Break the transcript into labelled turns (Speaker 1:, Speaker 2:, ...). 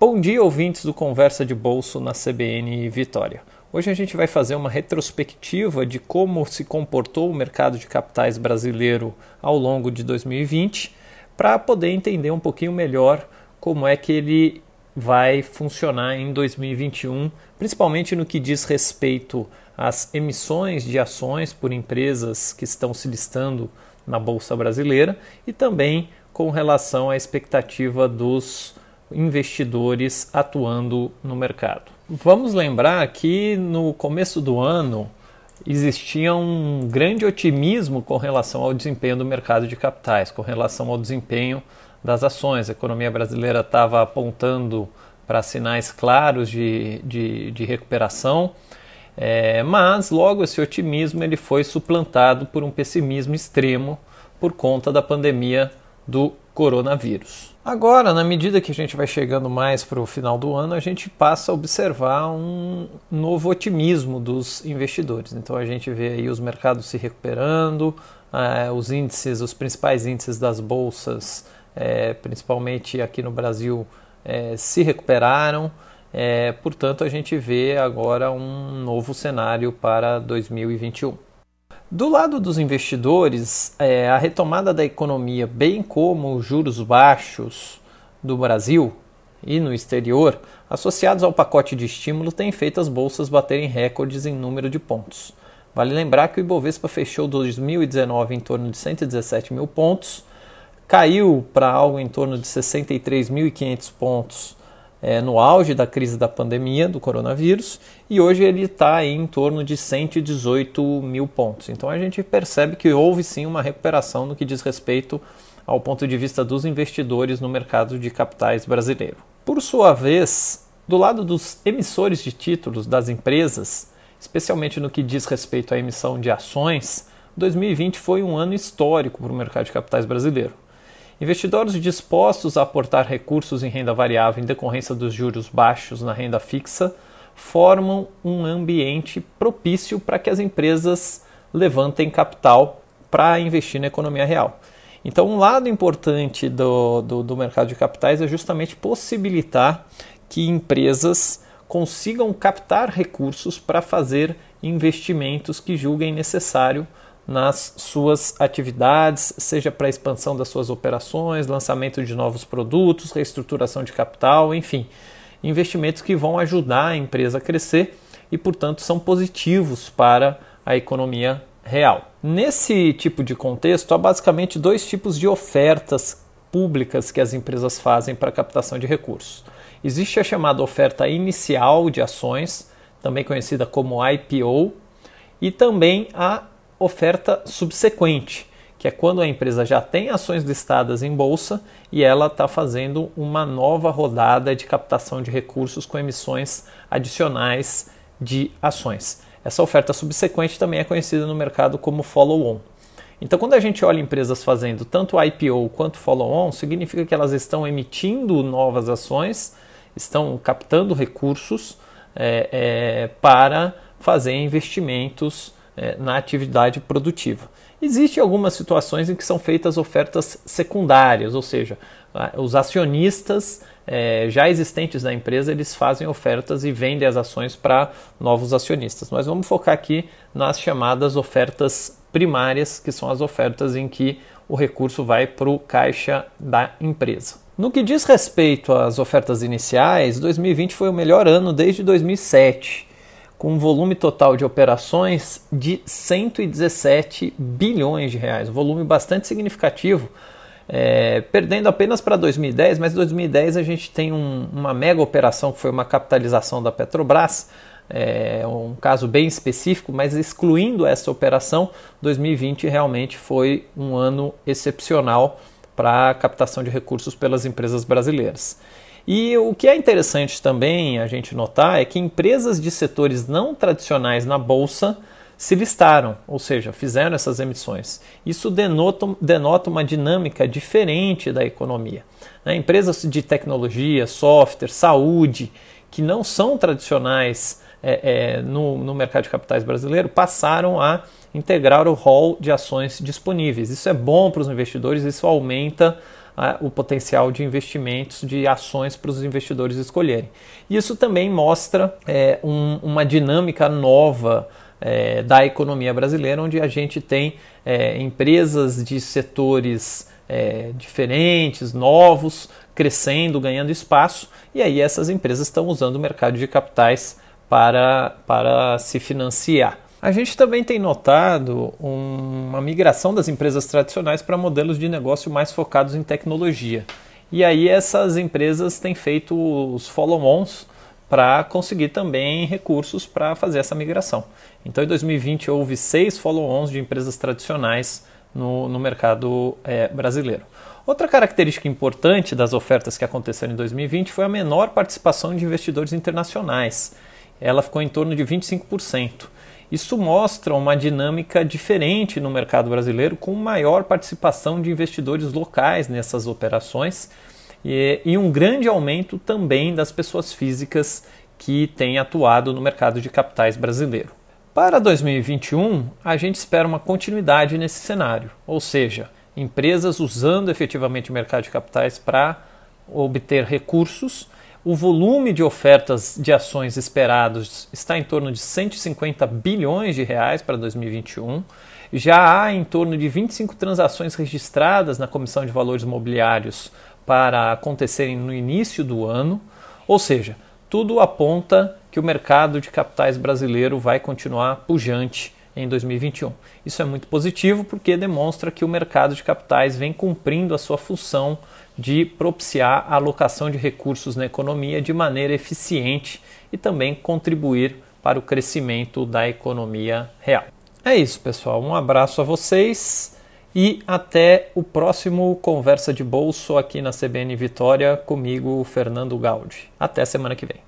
Speaker 1: Bom dia, ouvintes do Conversa de Bolso na CBN Vitória. Hoje a gente vai fazer uma retrospectiva de como se comportou o mercado de capitais brasileiro ao longo de 2020, para poder entender um pouquinho melhor como é que ele vai funcionar em 2021, principalmente no que diz respeito às emissões de ações por empresas que estão se listando na Bolsa Brasileira e também com relação à expectativa dos investidores atuando no mercado. Vamos lembrar que no começo do ano existia um grande otimismo com relação ao desempenho do mercado de capitais, com relação ao desempenho das ações. A economia brasileira estava apontando para sinais claros de, de, de recuperação, é, mas logo esse otimismo ele foi suplantado por um pessimismo extremo por conta da pandemia do coronavírus. Agora, na medida que a gente vai chegando mais para o final do ano, a gente passa a observar um novo otimismo dos investidores. Então a gente vê aí os mercados se recuperando, eh, os índices, os principais índices das bolsas, eh, principalmente aqui no Brasil, eh, se recuperaram. portanto, a gente vê agora um novo cenário para 2021. Do lado dos investidores, é, a retomada da economia, bem como os juros baixos do Brasil e no exterior, associados ao pacote de estímulo, têm feito as bolsas baterem recordes em número de pontos. Vale lembrar que o Ibovespa fechou 2019 em torno de 117 mil pontos, caiu para algo em torno de 63.500 pontos é, no auge da crise da pandemia do coronavírus e hoje ele está em torno de 118 mil pontos. Então a gente percebe que houve sim uma recuperação no que diz respeito ao ponto de vista dos investidores no mercado de capitais brasileiro. Por sua vez, do lado dos emissores de títulos das empresas, especialmente no que diz respeito à emissão de ações, 2020 foi um ano histórico para o mercado de capitais brasileiro. Investidores dispostos a aportar recursos em renda variável em decorrência dos juros baixos na renda fixa formam um ambiente propício para que as empresas levantem capital para investir na economia real. Então, um lado importante do, do, do mercado de capitais é justamente possibilitar que empresas consigam captar recursos para fazer investimentos que julguem necessário nas suas atividades, seja para expansão das suas operações, lançamento de novos produtos, reestruturação de capital, enfim, investimentos que vão ajudar a empresa a crescer e, portanto, são positivos para a economia real. Nesse tipo de contexto, há basicamente dois tipos de ofertas públicas que as empresas fazem para captação de recursos. Existe a chamada oferta inicial de ações, também conhecida como IPO, e também a oferta subsequente, que é quando a empresa já tem ações listadas em bolsa e ela está fazendo uma nova rodada de captação de recursos com emissões adicionais de ações. Essa oferta subsequente também é conhecida no mercado como follow-on. Então, quando a gente olha empresas fazendo tanto IPO quanto follow-on, significa que elas estão emitindo novas ações, estão captando recursos é, é, para fazer investimentos é, na atividade produtiva. Existem algumas situações em que são feitas ofertas secundárias, ou seja, os acionistas é, já existentes da empresa eles fazem ofertas e vendem as ações para novos acionistas. Mas vamos focar aqui nas chamadas ofertas primárias, que são as ofertas em que o recurso vai para o caixa da empresa. No que diz respeito às ofertas iniciais, 2020 foi o melhor ano desde 2007 com um volume total de operações de 117 bilhões de reais, um volume bastante significativo, é, perdendo apenas para 2010, mas em 2010 a gente tem um, uma mega operação que foi uma capitalização da Petrobras, é um caso bem específico, mas excluindo essa operação, 2020 realmente foi um ano excepcional para a captação de recursos pelas empresas brasileiras. E o que é interessante também a gente notar é que empresas de setores não tradicionais na bolsa se listaram, ou seja, fizeram essas emissões. Isso denota, denota uma dinâmica diferente da economia. Né? Empresas de tecnologia, software, saúde, que não são tradicionais é, é, no, no mercado de capitais brasileiro, passaram a integrar o rol de ações disponíveis. Isso é bom para os investidores, isso aumenta o potencial de investimentos, de ações para os investidores escolherem. Isso também mostra é, um, uma dinâmica nova é, da economia brasileira, onde a gente tem é, empresas de setores é, diferentes, novos, crescendo, ganhando espaço, e aí essas empresas estão usando o mercado de capitais para, para se financiar. A gente também tem notado uma migração das empresas tradicionais para modelos de negócio mais focados em tecnologia. E aí essas empresas têm feito os follow-ons para conseguir também recursos para fazer essa migração. Então, em 2020 houve seis follow-ons de empresas tradicionais no, no mercado é, brasileiro. Outra característica importante das ofertas que aconteceram em 2020 foi a menor participação de investidores internacionais. Ela ficou em torno de 25%. Isso mostra uma dinâmica diferente no mercado brasileiro, com maior participação de investidores locais nessas operações e, e um grande aumento também das pessoas físicas que têm atuado no mercado de capitais brasileiro. Para 2021, a gente espera uma continuidade nesse cenário, ou seja, empresas usando efetivamente o mercado de capitais para obter recursos o volume de ofertas de ações esperados está em torno de 150 bilhões de reais para 2021. Já há em torno de 25 transações registradas na Comissão de Valores Mobiliários para acontecerem no início do ano, ou seja, tudo aponta que o mercado de capitais brasileiro vai continuar pujante em 2021. Isso é muito positivo porque demonstra que o mercado de capitais vem cumprindo a sua função de propiciar a alocação de recursos na economia de maneira eficiente e também contribuir para o crescimento da economia real. É isso, pessoal. Um abraço a vocês e até o próximo Conversa de Bolso aqui na CBN Vitória comigo, Fernando Gaudi. Até semana que vem.